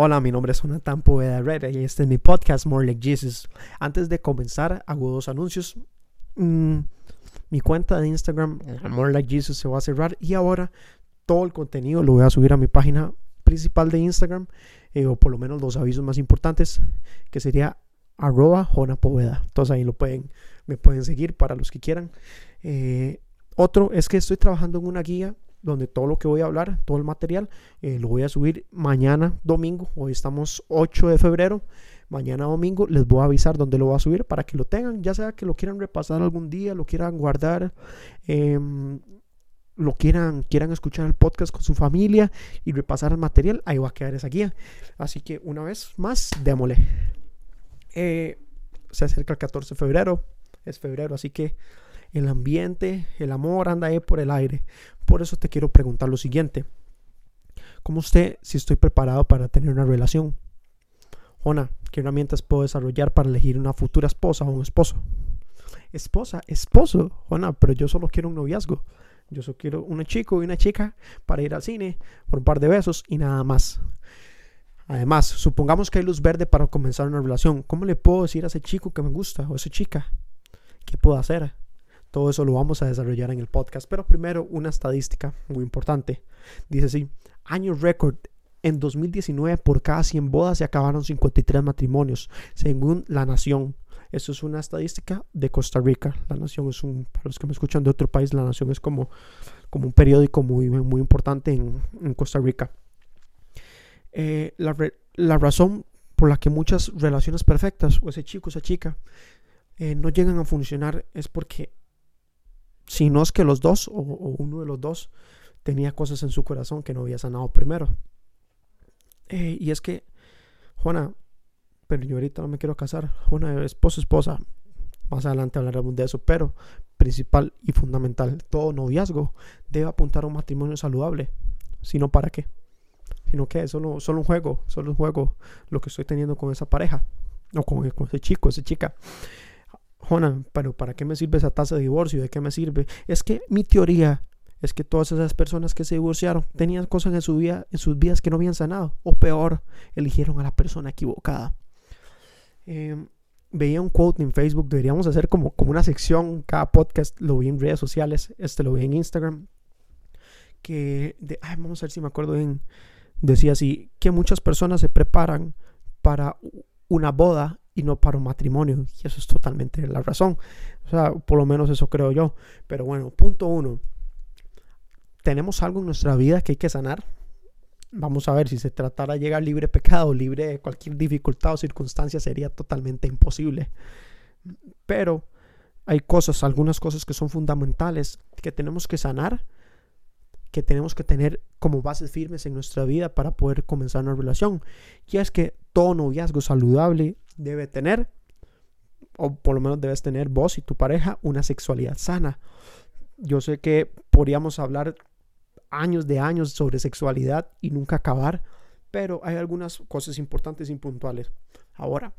Hola, mi nombre es Jonathan Poveda Herrera y este es mi podcast More Like Jesus. Antes de comenzar, hago dos anuncios. Mm, mi cuenta de Instagram, More Like Jesus, se va a cerrar y ahora todo el contenido lo voy a subir a mi página principal de Instagram, eh, o por lo menos los avisos más importantes, que sería arroba Jonapoveda. Entonces ahí lo pueden, me pueden seguir para los que quieran. Eh, otro es que estoy trabajando en una guía donde todo lo que voy a hablar, todo el material, eh, lo voy a subir mañana domingo. Hoy estamos 8 de febrero. Mañana domingo les voy a avisar dónde lo voy a subir para que lo tengan, ya sea que lo quieran repasar algún día, lo quieran guardar, em, lo quieran, quieran escuchar el podcast con su familia y repasar el material, ahí va a quedar esa guía. Así que una vez más, démosle. Eh, se acerca el 14 de febrero, es febrero, así que el ambiente, el amor anda ahí por el aire. Por eso te quiero preguntar lo siguiente. ¿Cómo usted si estoy preparado para tener una relación? Jona, ¿qué herramientas puedo desarrollar para elegir una futura esposa o un esposo? Esposa, esposo, Jona, pero yo solo quiero un noviazgo. Yo solo quiero un chico y una chica para ir al cine por un par de besos y nada más. Además, supongamos que hay luz verde para comenzar una relación. ¿Cómo le puedo decir a ese chico que me gusta o a esa chica? ¿Qué puedo hacer? Todo eso lo vamos a desarrollar en el podcast. Pero primero, una estadística muy importante. Dice así, año récord. En 2019, por cada 100 bodas se acabaron 53 matrimonios, según La Nación. Eso es una estadística de Costa Rica. La Nación es un, para los que me escuchan de otro país, La Nación es como, como un periódico muy, muy importante en, en Costa Rica. Eh, la, la, razón por la que muchas relaciones perfectas, o ese chico, esa chica, eh, no llegan a funcionar es porque si no es que los dos o, uno de los dos tenía cosas en su corazón que no había sanado primero. Eh, y es que, Juana, pero yo ahorita no me quiero casar. Juana, esposo, esposa. Más adelante hablaremos de eso, pero principal y fundamental, todo noviazgo debe apuntar a un matrimonio saludable. Si no, ¿para qué? Sino que es solo, solo un juego, solo un juego lo que estoy teniendo con esa pareja, o con, con ese chico, esa chica. Jona, pero ¿para qué me sirve esa tasa de divorcio? ¿De qué me sirve? Es que mi teoría es que todas esas personas que se divorciaron tenían cosas en, su vida, en sus vidas que no habían sanado. O peor, eligieron a la persona equivocada. Em, veía un quote en Facebook, deberíamos hacer como, como una sección, cada podcast lo vi en redes sociales, este lo vi en Instagram, que, ay, vamos a ver si me acuerdo bien, decía así, que muchas personas se preparan para una boda y no para un matrimonio. Y eso es totalmente la razón. O sea, por lo menos eso creo yo. Pero bueno, punto uno. Tenemos algo en nuestra vida que hay que sanar. Vamos a ver, si se tratara de llegar libre de pecado, libre de cualquier dificultad o circunstancia, sería totalmente imposible. Pero hay cosas, algunas cosas que son fundamentales que tenemos que sanar, que tenemos que tener como bases firmes en nuestra vida para poder comenzar una relación. Y es que todo noviazgo saludable debe tener, o por lo menos debes tener vos y tu pareja, una sexualidad sana. Yo sé que podríamos hablar años de años sobre sexualidad y nunca acabar, pero hay algunas cosas importantes y puntuales. Ahora,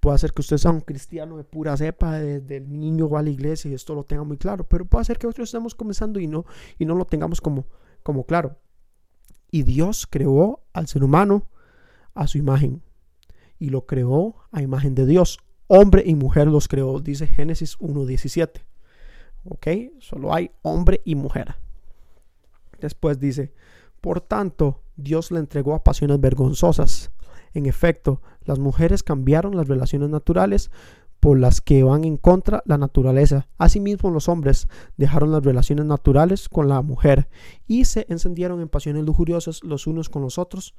puede ser que usted sea un cristiano de pura cepa, desde el niño va a la iglesia y esto lo tenga muy claro, pero puede ser que nosotros estemos comenzando y no, y no lo tengamos como, como claro. Y Dios creó al ser humano a su imagen y lo creó a imagen de Dios. Hombre y mujer los creó, dice Génesis 1.17. ¿Ok? Solo hay hombre y mujer. Después dice, por tanto, Dios le entregó a pasiones vergonzosas. En efecto, las mujeres cambiaron las relaciones naturales por las que van en contra la naturaleza. Asimismo, los hombres dejaron las relaciones naturales con la mujer y se encendieron en pasiones lujuriosas los unos con los otros,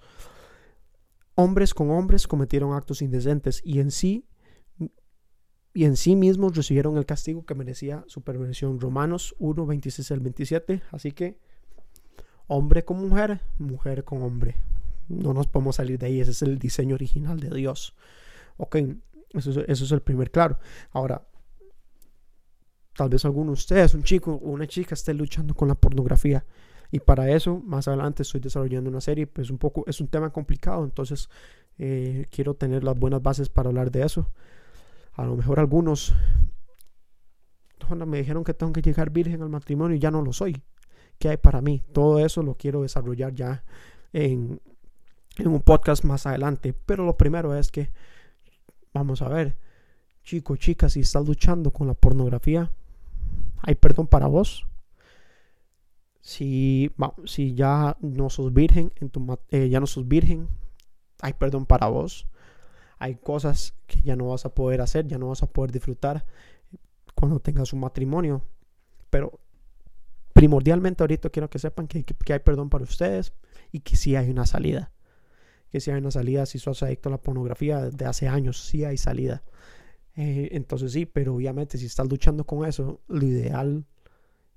hombres con hombres cometieron actos indecentes y en sí y en sí mismos recibieron el castigo que merecía su perversión. Romanos 1, 26 al 27. Así que hombre con mujer, mujer con hombre. No nos podemos salir de ahí. Ese es el diseño original de Dios. Ok, eso, eso es el primer claro. Ahora, tal vez alguno de ustedes, un chico o una chica, esté luchando con la pornografía. Y para eso, más adelante estoy desarrollando una serie, pues un poco, es un tema complicado, entonces eh, quiero tener las buenas bases para hablar de eso. A lo mejor algunos me dijeron que tengo que llegar virgen al matrimonio y ya no lo soy. ¿Qué hay para mí? Todo eso lo quiero desarrollar ya en, en un podcast más adelante. Pero lo primero es que, vamos a ver, chicos, chicas, si estás luchando con la pornografía, hay perdón para vos. Si, si ya no sos virgen, en tu, eh, ya no sos virgen, hay perdón para vos. Hay cosas que ya no vas a poder hacer, ya no vas a poder disfrutar cuando tengas un matrimonio. Pero primordialmente ahorita quiero que sepan que, que hay perdón para ustedes y que sí hay una salida que si hay una salida, si sos adicto a la pornografía de hace años, sí hay salida. Eh, entonces sí, pero obviamente si estás luchando con eso, lo ideal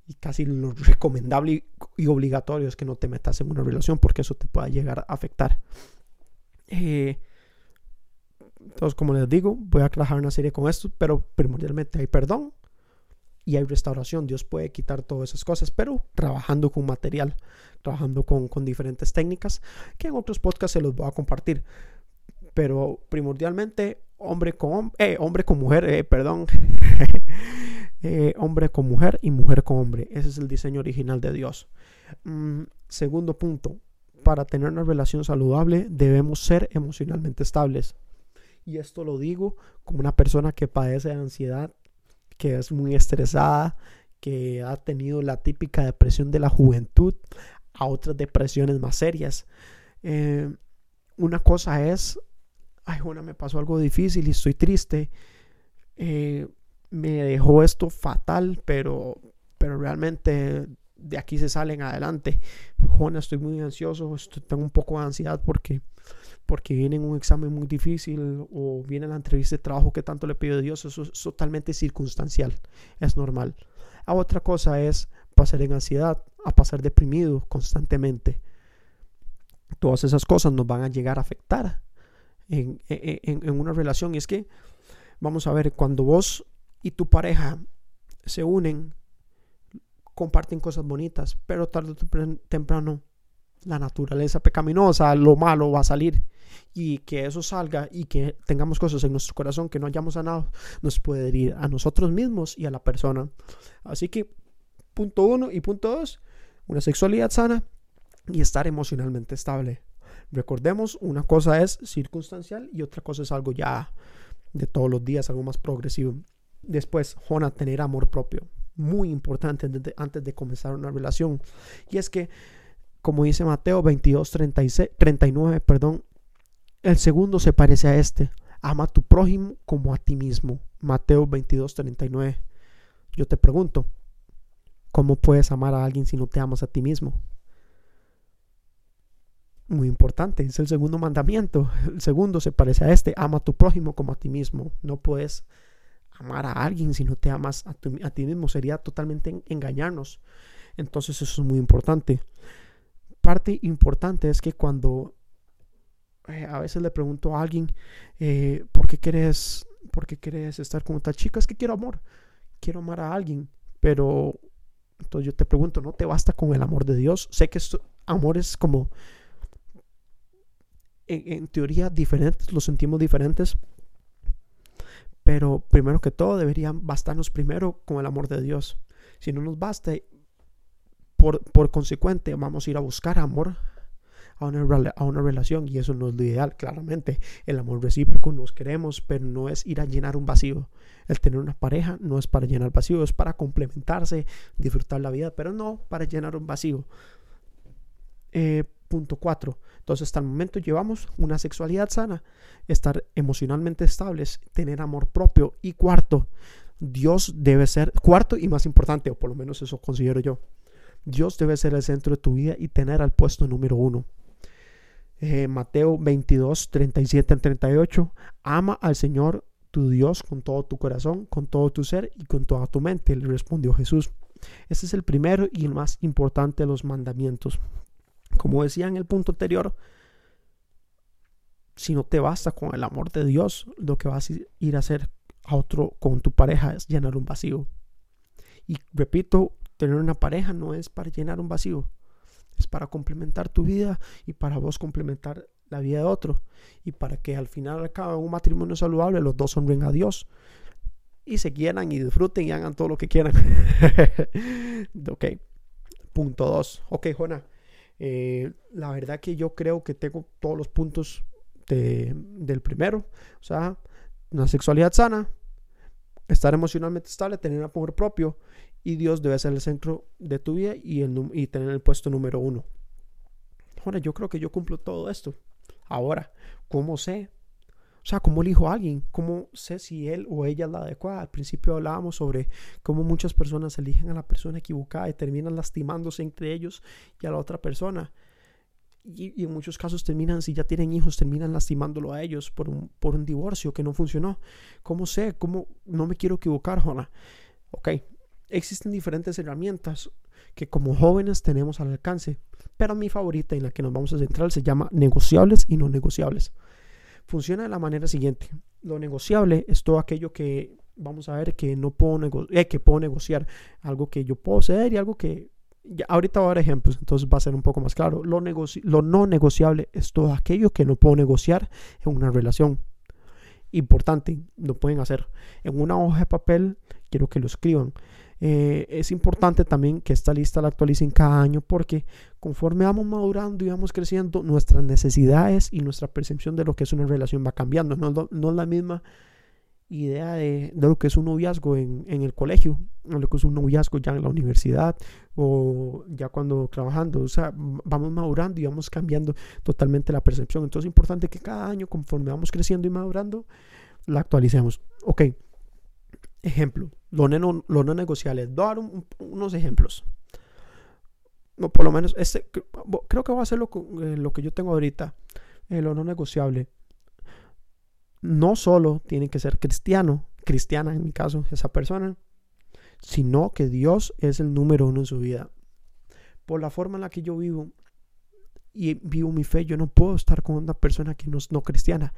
y casi lo recomendable y, obligatorio es que no te metas en una relación porque eso te pueda llegar a afectar. Eh, entonces, como les digo, voy a trabajar una serie con esto, pero primordialmente hay perdón y hay restauración. Dios puede quitar todas esas cosas, pero trabajando con material, trabajando con, diferentes técnicas que en otros podcasts se los voy a compartir. Pero primordialmente, hombre con, eh, hombre con mujer, eh, perdón, eh, hombre con mujer y mujer con hombre. Ese es el diseño original de Dios. Mm, segundo punto, para tener una relación saludable debemos ser emocionalmente estables. Y esto lo digo como una persona que padece de ansiedad que es muy estresada, que ha tenido la típica depresión de la juventud, a otras depresiones más serias. Eh, una cosa es, ay, una me pasó algo difícil y estoy triste. Eh, me dejó esto fatal, pero, pero realmente de aquí se salen adelante. Juana, estoy muy ansioso, tengo un poco de ansiedad porque porque viene un examen muy difícil o viene la entrevista de trabajo que tanto le pido a Dios, eso es totalmente circunstancial, es normal. A otra cosa es pasar en ansiedad, a pasar deprimido constantemente. Todas esas cosas nos van a llegar a afectar en, en, en una relación. Y es que, vamos a ver, cuando vos y tu pareja se unen, comparten cosas bonitas, pero tarde o temprano la naturaleza pecaminosa, lo malo va a salir. Y que eso salga y que tengamos cosas en nuestro corazón que no hayamos sanado, nos puede herir a nosotros mismos y a la persona. Así que, punto uno y punto dos, una sexualidad sana y estar emocionalmente estable. Recordemos, una cosa es circunstancial y otra cosa es algo ya de todos los días, algo más progresivo. Después, Jona, tener amor propio. Muy importante antes de comenzar una relación. Y es que como dice Mateo 22, 36, 39, perdón, el segundo se parece a este. Ama a tu prójimo como a ti mismo. Mateo 22, 39. Yo te pregunto, ¿cómo puedes amar a alguien si no te amas a ti mismo? Muy importante, es el segundo mandamiento. El segundo se parece a este, ama a tu prójimo como a ti mismo. No puedes amar a alguien si no te amas a, ti mismo. Sería totalmente engañarnos. Entonces eso es muy importante parte importante es que cuando eh, a veces le pregunto a alguien, eh, ¿por qué quieres, por qué quieres estar con esta chica? Es que quiero amor, quiero amar a alguien, pero entonces yo te pregunto, ¿no te basta con el amor de Dios? Sé que esto, amor es como, en, teoría, diferentes, lo sentimos diferentes, pero primero que todo deberían bastarnos primero con el amor de Dios. Si no nos basta, por, consecuente, vamos a ir a buscar amor a una, a una, relación y eso no es lo ideal, claramente. El amor recíproco nos queremos, pero no es ir a llenar un vacío. El tener una pareja no es para llenar vacío, es para complementarse, disfrutar la vida, pero no para llenar un vacío. Eh, punto 4. Entonces, hasta el momento llevamos una sexualidad sana, estar emocionalmente estables, tener amor propio. Y cuarto, Dios debe ser, cuarto y más importante, o por lo menos eso considero yo, Dios debe ser el centro de tu vida y tener al puesto número uno. Eh, Mateo 22, 37 al 38. Ama al Señor tu Dios con todo tu corazón, con todo tu ser y con toda tu mente, le respondió Jesús. Este es el primero y el más importante de los mandamientos. Como decía en el punto anterior, si no te basta con el amor de Dios, lo que vas a ir a hacer a otro con tu pareja es llenar un vacío. Y repito, Tener una pareja no es para llenar un vacío, es para complementar tu vida y para vos complementar la vida de otro. Y para que al final al cabo un matrimonio saludable los dos honren a Dios y se quieran y disfruten y hagan todo lo que quieran. ok, punto dos. Ok, Jona, Eh, la verdad que yo creo que tengo todos los puntos del primero. O sea, una sexualidad sana, estar emocionalmente estable, tener amor propio y Dios debe ser el centro de tu vida y, el, y tener el puesto número uno. Ahora, yo creo que yo cumplo todo esto. Ahora, ¿cómo sé? O sea, ¿cómo elijo a alguien? ¿Cómo sé si él o ella es la adecuada? Al principio hablábamos sobre cómo muchas personas eligen a la persona equivocada y terminan lastimándose entre ellos y a la otra persona. Y, en muchos casos terminan, si ya tienen hijos, terminan lastimándolo a ellos por un, por un divorcio que no funcionó. ¿Cómo sé? ¿Cómo no me quiero equivocar, Juana? Ok, existen diferentes herramientas que como jóvenes tenemos al alcance, pero mi favorita en la que nos vamos a centrar se llama negociables y no negociables funciona de la manera siguiente. Lo negociable es todo aquello que vamos a ver que no puedo, eh, que puedo negociar, algo que yo puedo ceder y algo que ya, ahorita voy a dar ejemplos, entonces va a ser un poco más claro. Lo, lo no negociable es todo aquello que no puedo negociar en una relación. Importante, lo pueden hacer. En una hoja de papel, quiero que lo escriban. Eh, es importante también que esta lista la actualicen cada año porque conforme vamos madurando y vamos creciendo, nuestras necesidades y nuestra percepción de lo que es una relación va cambiando. No, no es la misma idea de, lo que es un noviazgo en, en, el colegio, o lo que es un noviazgo ya en la universidad o ya cuando trabajando. O sea, vamos madurando y vamos cambiando totalmente la percepción. Entonces es importante que cada año, conforme vamos creciendo y madurando, la actualicemos. Ok, ejemplo lo no, lo no negociable. Dar unos ejemplos. Por lo menos, este, creo que voy a hacer lo, eh, lo que yo tengo ahorita. Eh, lo no negociable. No solo tiene que ser cristiano, cristiana en mi caso, esa persona, sino que Dios es el número uno en su vida. Por la forma en la que yo vivo y vivo mi fe, yo no puedo estar con una persona que no es no cristiana.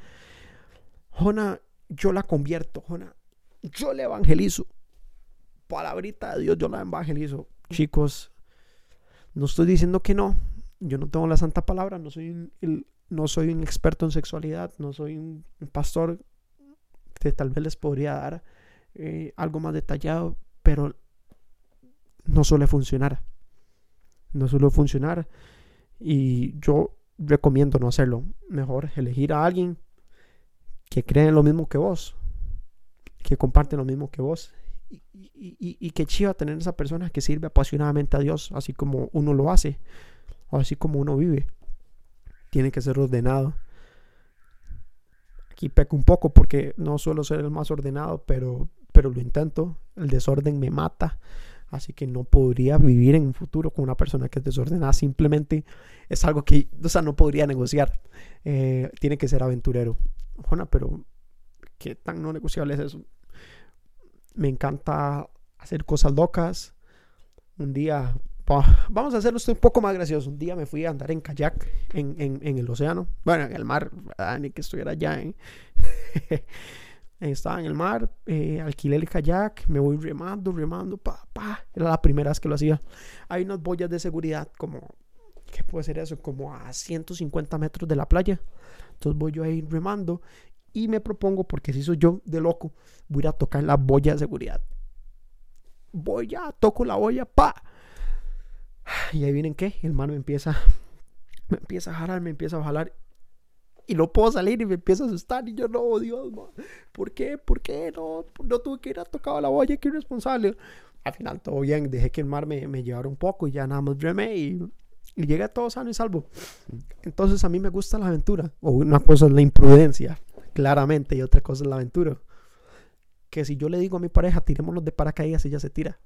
Jona, yo la convierto, Jona, yo le evangelizo palabrita de Dios yo la evangelizo. Chicos, no estoy diciendo que no. Yo no tengo la santa palabra, no soy un, no soy un experto en sexualidad, no soy un, pastor que tal vez les podría dar eh, algo más detallado, pero no suele funcionar. No suele funcionar. Y yo recomiendo no hacerlo. Mejor elegir a alguien que cree en lo mismo que vos, que comparte lo mismo que vos y, y, y, qué chido tener esa persona que sirve apasionadamente a Dios, así como uno lo hace, o así como uno vive. Tiene que ser ordenado. Aquí peco un poco porque no suelo ser el más ordenado, pero, pero lo intento. El desorden me mata. Así que no podría vivir en un futuro con una persona que es desordenada. Simplemente es algo que, o sea, no podría negociar. Eh, tiene que ser aventurero. Jona, pero ¿qué tan no negociable es eso? Me encanta hacer cosas locas. Un día, vamos a hacerlo un poco más gracioso. Un día me fui a andar en kayak en, el océano, bueno, en el mar, ni que estuviera allá. ¿eh? Estaba en el mar, eh, alquilé el kayak, me voy remando, remando, pa, pa. Era la primera vez que lo hacía. Hay unas boyas de seguridad como, ¿qué puede ser eso? Como a 150 metros de la playa. Entonces voy yo ahí remando y me propongo, porque si soy yo de loco, voy a ir a tocar la boya de seguridad. Voy ya, toco la boya, pa. Y ahí vienen qué, el mano me empieza, me empieza a jalar, me empieza a jalar. Y no puedo salir y me empieza a asustar. Y yo, no, Dios, ¿por qué? ¿Por qué? No, no tuve que ir a tocar la boya, qué irresponsable. Al final todo bien, dejé que el mar me, me llevara un poco y ya nada más remé y, y llegué todo sano y salvo. Entonces a mí me gusta la aventura. O una cosa es la imprudencia claramente, y otra cosa es la aventura. Que si yo le digo a mi pareja, tirémonos de paracaídas, ella se tira.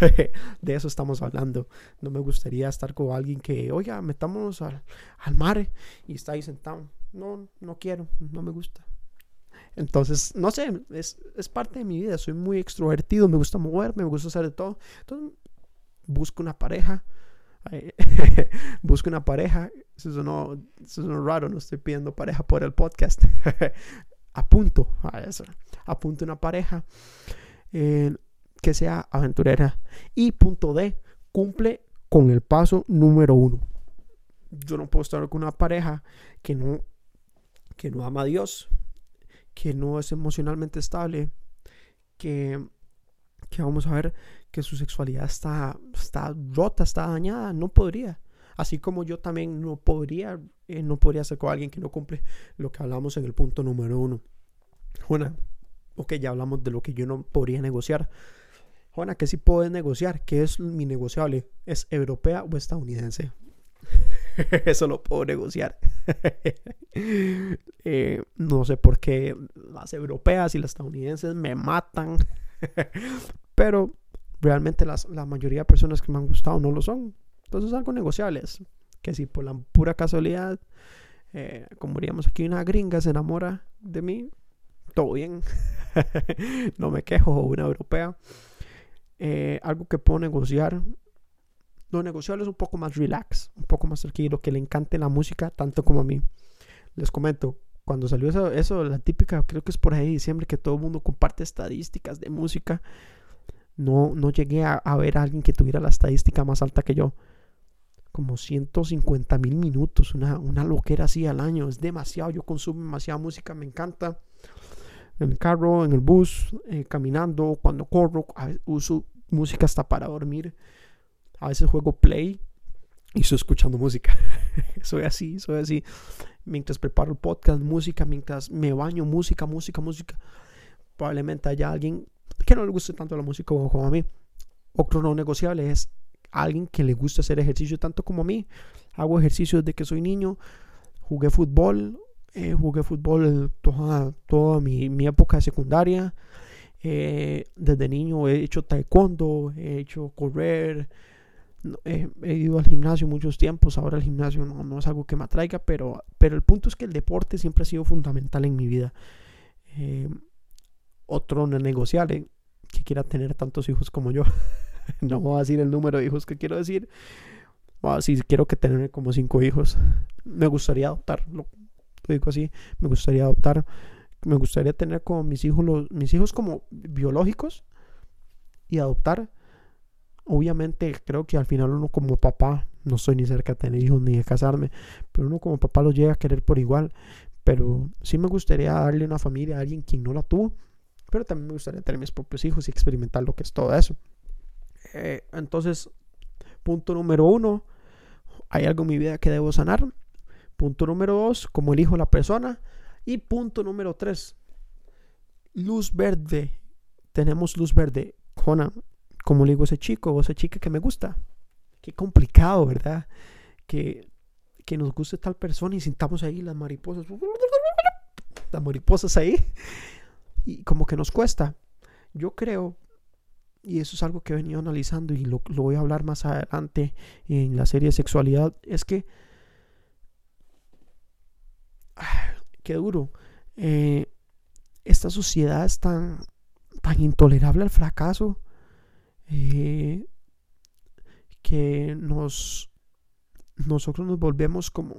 de eso estamos hablando. No me gustaría estar con alguien que, oiga, metámonos al, al mar y está ahí sentado. No, no quiero, no me gusta. Entonces, no sé, es, es, parte de mi vida. Soy muy extrovertido, me gusta moverme, me gusta hacer de todo. Entonces, busco una pareja busco una pareja. Eso no eso raro, no estoy pidiendo pareja por el podcast. apunto a. Apunto una pareja eh, que sea aventurera. Y punto D, cumple con el paso número uno. Yo no puedo estar con una pareja que no, que no ama a Dios, que no es emocionalmente estable, que, que vamos a ver que su sexualidad está, está rota, está dañada. No podría. Así como yo también no podría, eh, no podría ser con alguien que no cumple lo que hablamos en el punto número uno. Juana, ok, ya hablamos de lo que yo no podría negociar. Juana, ¿qué sí puedo negociar? ¿Qué es mi negociable? ¿Es europea o estadounidense? Eso lo puedo negociar. Eh, no sé por qué las europeas y las estadounidenses me matan. Pero realmente las, la mayoría de personas que me han gustado no lo son. Entonces es algo negociable. que si por la pura casualidad, eh, como diríamos aquí, una gringa se enamora de mí, todo bien. no me quejo, una europea. Eh, algo que puedo negociar lo negociable es un poco más relax, un poco más tranquilo, que le encante la música tanto como a mí. Les comento, cuando salió eso, eso la típica, creo que es por ahí diciembre que todo el mundo comparte estadísticas de música. No, no llegué a, ver a alguien que tuviera la estadística más alta que yo. Como 150 mil minutos, una, una loquera así al año. Es demasiado, yo consumo demasiada música, me encanta. En el carro, en el bus, eh, caminando, cuando corro, uso música hasta para dormir. A veces juego play y estoy escuchando música. soy así, soy así. Mientras preparo el podcast, música, mientras me baño, música, música, música. Probablemente haya alguien que no le guste tanto la música como a mí. Otro no negociable es alguien que le gusta hacer ejercicio tanto como a mí. Hago ejercicio desde que soy niño. Jugué fútbol. Eh, jugué fútbol toda, toda mi, mi época de secundaria. Eh, desde niño he hecho taekwondo, he hecho correr, he, ido al gimnasio muchos tiempos, ahora el gimnasio no, es algo que me atraiga, pero, pero el punto es que el deporte siempre ha sido fundamental en mi vida. Eh, otro no negociable que quiera tener tantos hijos como yo. no voy a decir el número de hijos que quiero decir. si quiero que tener como cinco hijos, me gustaría adoptar, lo, digo así, me gustaría adoptar, me gustaría tener como mis hijos, los, mis hijos como biológicos y adoptar obviamente creo que al final uno como papá, no soy ni cerca de tener hijos ni de casarme, pero uno como papá los llega a querer por igual. Pero sí me gustaría darle una familia a alguien quien no la tuvo, pero también me gustaría tener mis propios hijos y experimentar lo que es todo eso. Eh, entonces, punto número uno, hay algo en mi vida que debo sanar. Punto número dos, como elijo la persona. Y punto número tres, luz verde. Tenemos luz verde. Jona, como le digo a ese chico o esa chica que me gusta. Qué complicado, ¿verdad? Que, que nos guste tal persona y sintamos ahí las mariposas. Las mariposas ahí. Y como que nos cuesta. Yo creo, y eso es algo que he venido analizando y lo, voy a hablar más adelante en la serie de sexualidad, es que... qué duro. Eh, esta sociedad es tan, tan intolerable al fracaso eh, que nos nosotros nos volvemos como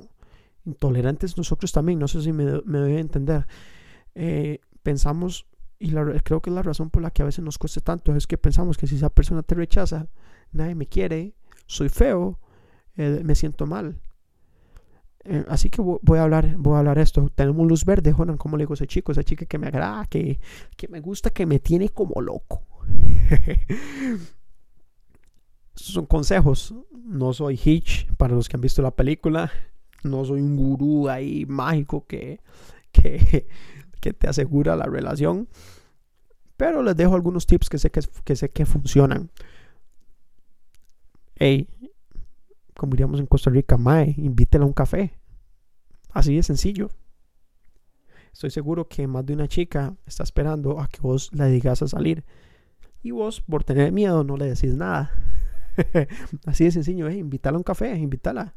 intolerantes nosotros también, no sé si me, me debe entender. Eh, pensamos, y creo que la razón por la que a veces nos cuesta tanto, es que pensamos que si esa persona te rechaza, nadie me quiere, soy feo, eh, me siento mal. así que voy a hablar, voy a hablar esto. Tenemos luz verde, Jonan, como le digo a ese chico, esa chica que me agrada, que, que me gusta, que me tiene como loco. son consejos. No soy Hitch, para los que han visto la película. No soy un gurú ahí mágico que, que, que te asegura la relación. Pero les dejo algunos tips que sé que, que, sé que funcionan. Hey, como diríamos en Costa Rica, Mae, invítela a un café. Así de sencillo. Estoy seguro que más de una chica está esperando a que vos le digas a salir. Y vos, por tener miedo, no le decís nada. Así de sencillo, ¿eh? Invítala a un café, invítala.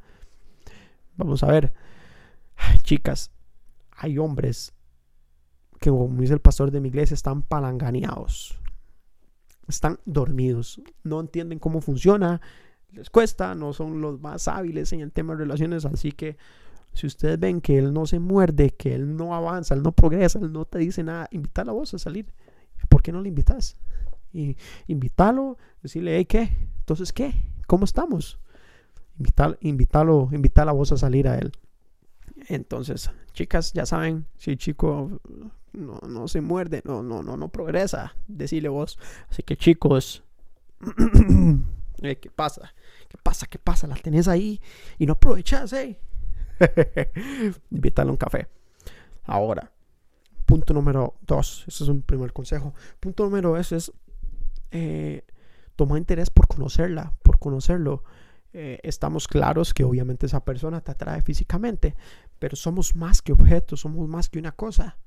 Vamos a ver. Chicas, hay hombres que, como dice el pastor de mi iglesia, están palanganeados. Están dormidos. No entienden cómo funciona. Les cuesta. No son los más hábiles en el tema de relaciones. Así que si ustedes ven que él no se muerde, que él no avanza, él no progresa, él no te dice nada, invita a vos a salir. ¿Por qué no le invitas? y invítalo, decirle, hey, ¿qué? Entonces, ¿qué? ¿Cómo estamos? Invitar, invítalo, invitar a vos a salir a él. Entonces, chicas, ya saben, si chico no, no se muerde, no, no, no, no progresa, decirle vos. Así que chicos, ¿qué pasa? ¿Qué pasa? ¿Qué pasa? La tenés ahí y no aprovechas, ¿eh? Invítale un café. Ahora, punto número dos. Ese es un primer consejo. Punto número dos es eh, tomar interés por conocerla, por conocerlo. Eh, estamos claros que obviamente esa persona te atrae físicamente, pero somos más que objetos, somos más que una cosa.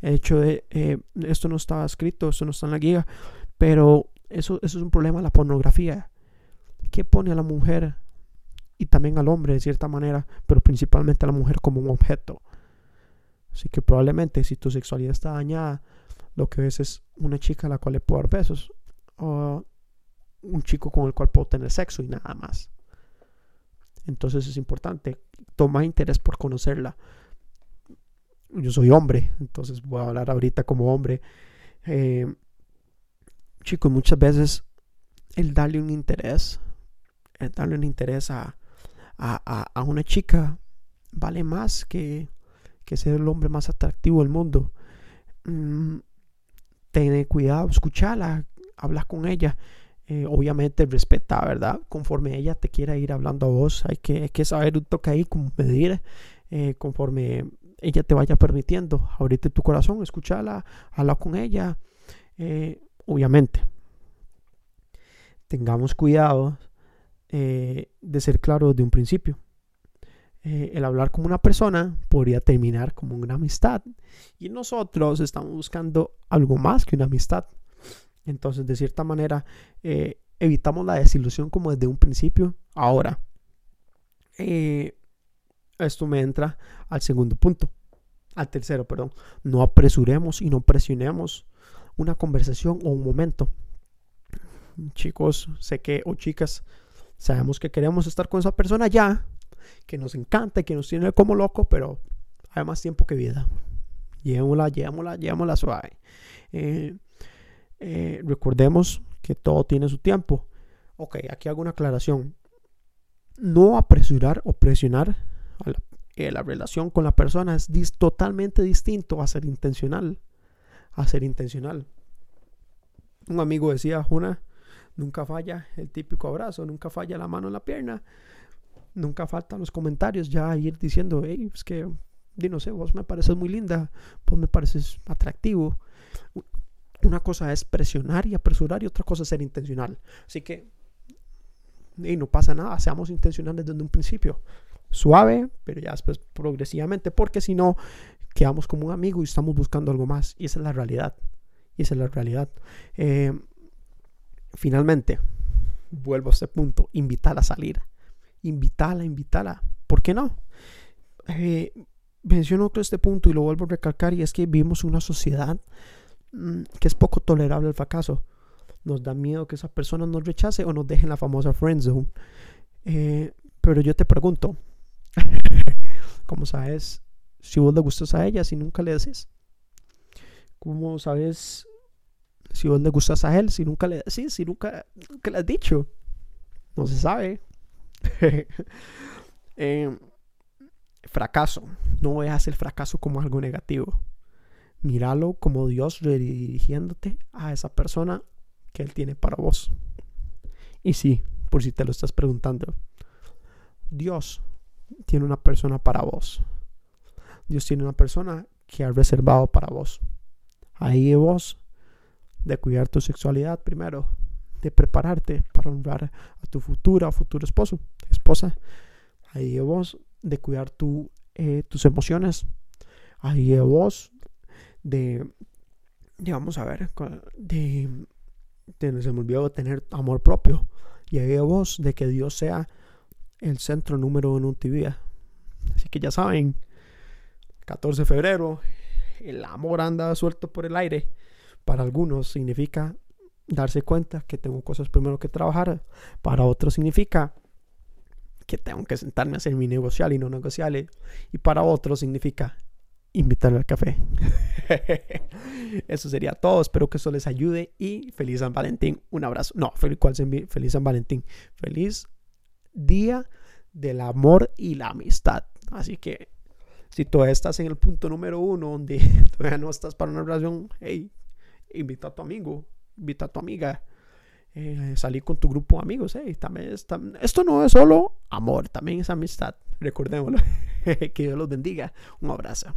El hecho eh, esto no estaba escrito, esto no está en la guía, pero eso, eso es un problema, la pornografía. ¿Qué pone a la mujer y también al hombre de cierta manera, pero principalmente a la mujer como un objeto? Así que probablemente si tu sexualidad está dañada, lo que ves es una chica a la cual le puedo dar besos o un chico con el cual puedo tener sexo y nada más. Entonces es importante, toma interés por conocerla. Yo soy hombre, entonces voy a hablar ahorita como hombre. Eh, chicos, muchas veces el darle un interés, el darle un interés a, a, una chica vale más que, que, ser el hombre más atractivo del mundo. Mm, ten cuidado, escucharla, habla con ella. Eh, obviamente respeta, ¿verdad? Conforme ella te quiera ir hablando a vos, hay que, que saber un toque ahí, como medir, eh, conforme ella te vaya permitiendo. Ahorita tu corazón, escúchala, habla con ella. Eh, obviamente, tengamos cuidado de ser claros de un principio. el hablar como una persona podría terminar como una amistad. Y nosotros estamos buscando algo más que una amistad. Entonces, de cierta manera, eh, evitamos la desilusión como desde un principio. Ahora, eh, esto me entra al segundo punto, al tercero, perdón. No apresuremos y no presionemos una conversación o un momento. Chicos, sé que, o chicas, sabemos que queremos estar con esa persona ya, que nos encanta y que nos tiene como loco, pero hay más tiempo que vida. Llevémosla, llevémosla, llevémosla suave. Eh, eh, recordemos que todo tiene su tiempo. Ok, aquí hago una aclaración. No apresurar o presionar la, eh, la, relación con la persona es totalmente distinto a ser intencional. A ser intencional. Un amigo decía, una, nunca falla el típico abrazo, nunca falla la mano en la pierna, nunca faltan los comentarios ya ir diciendo, hey, es que, no sé, vos me pareces muy linda, vos me pareces atractivo. Una cosa es presionar y apresurar y otra cosa es ser intencional. Así que, y no pasa nada, seamos intencionales desde un principio. Suave, pero ya después progresivamente, porque si no, quedamos como un amigo y estamos buscando algo más. Y esa es la realidad. Y esa es la realidad. Eh, finalmente, vuelvo a este punto, invitarla a salir. Invitarla, invitarla. ¿Por qué no? Eh, menciono este punto y lo vuelvo a recalcar y es que vivimos una sociedad que es poco tolerable el fracaso. Nos da miedo que esa persona nos rechace o nos deje en la famosa friend zone. Eh, pero yo te pregunto, ¿cómo sabes si vos le gustas a ella si nunca le decís? ¿Cómo sabes si vos le gustas a él si nunca le decís, si nunca, le has dicho? No se sabe. eh, fracaso. No veas el fracaso como algo negativo. Míralo como Dios redirigiéndote a esa persona que Él tiene para vos. Y sí, por si te lo estás preguntando, Dios tiene una persona para vos. Dios tiene una persona que ha reservado para vos. Ahí vos de cuidar tu sexualidad primero, de prepararte para honrar a tu futura o futuro esposo, esposa. Ahí vos de cuidar eh, tus emociones. Ahí vos de, vamos a ver, de, de, se me olvidó tener amor propio. Y ahí vos de que Dios sea el centro número uno en tu vida. Así que ya saben, 14 de febrero, el amor anda suelto por el aire. Para algunos significa darse cuenta que tengo cosas primero que trabajar. Para otros significa que tengo que sentarme a hacer mi negocial y no negociable. Y para otros significa invitarle al café. eso sería todo. Espero que eso les ayude y feliz San Valentín. Un abrazo. No, feliz, feliz San Valentín. Feliz día del amor y la amistad. Así que si todavía estás en el punto número uno donde todavía no estás para una relación, hey, invita a tu amigo, invita a tu amiga. eh, salir con tu grupo de amigos. también, esto no es solo amor, también es amistad. Recordémoslo. que Dios los bendiga. Un abrazo.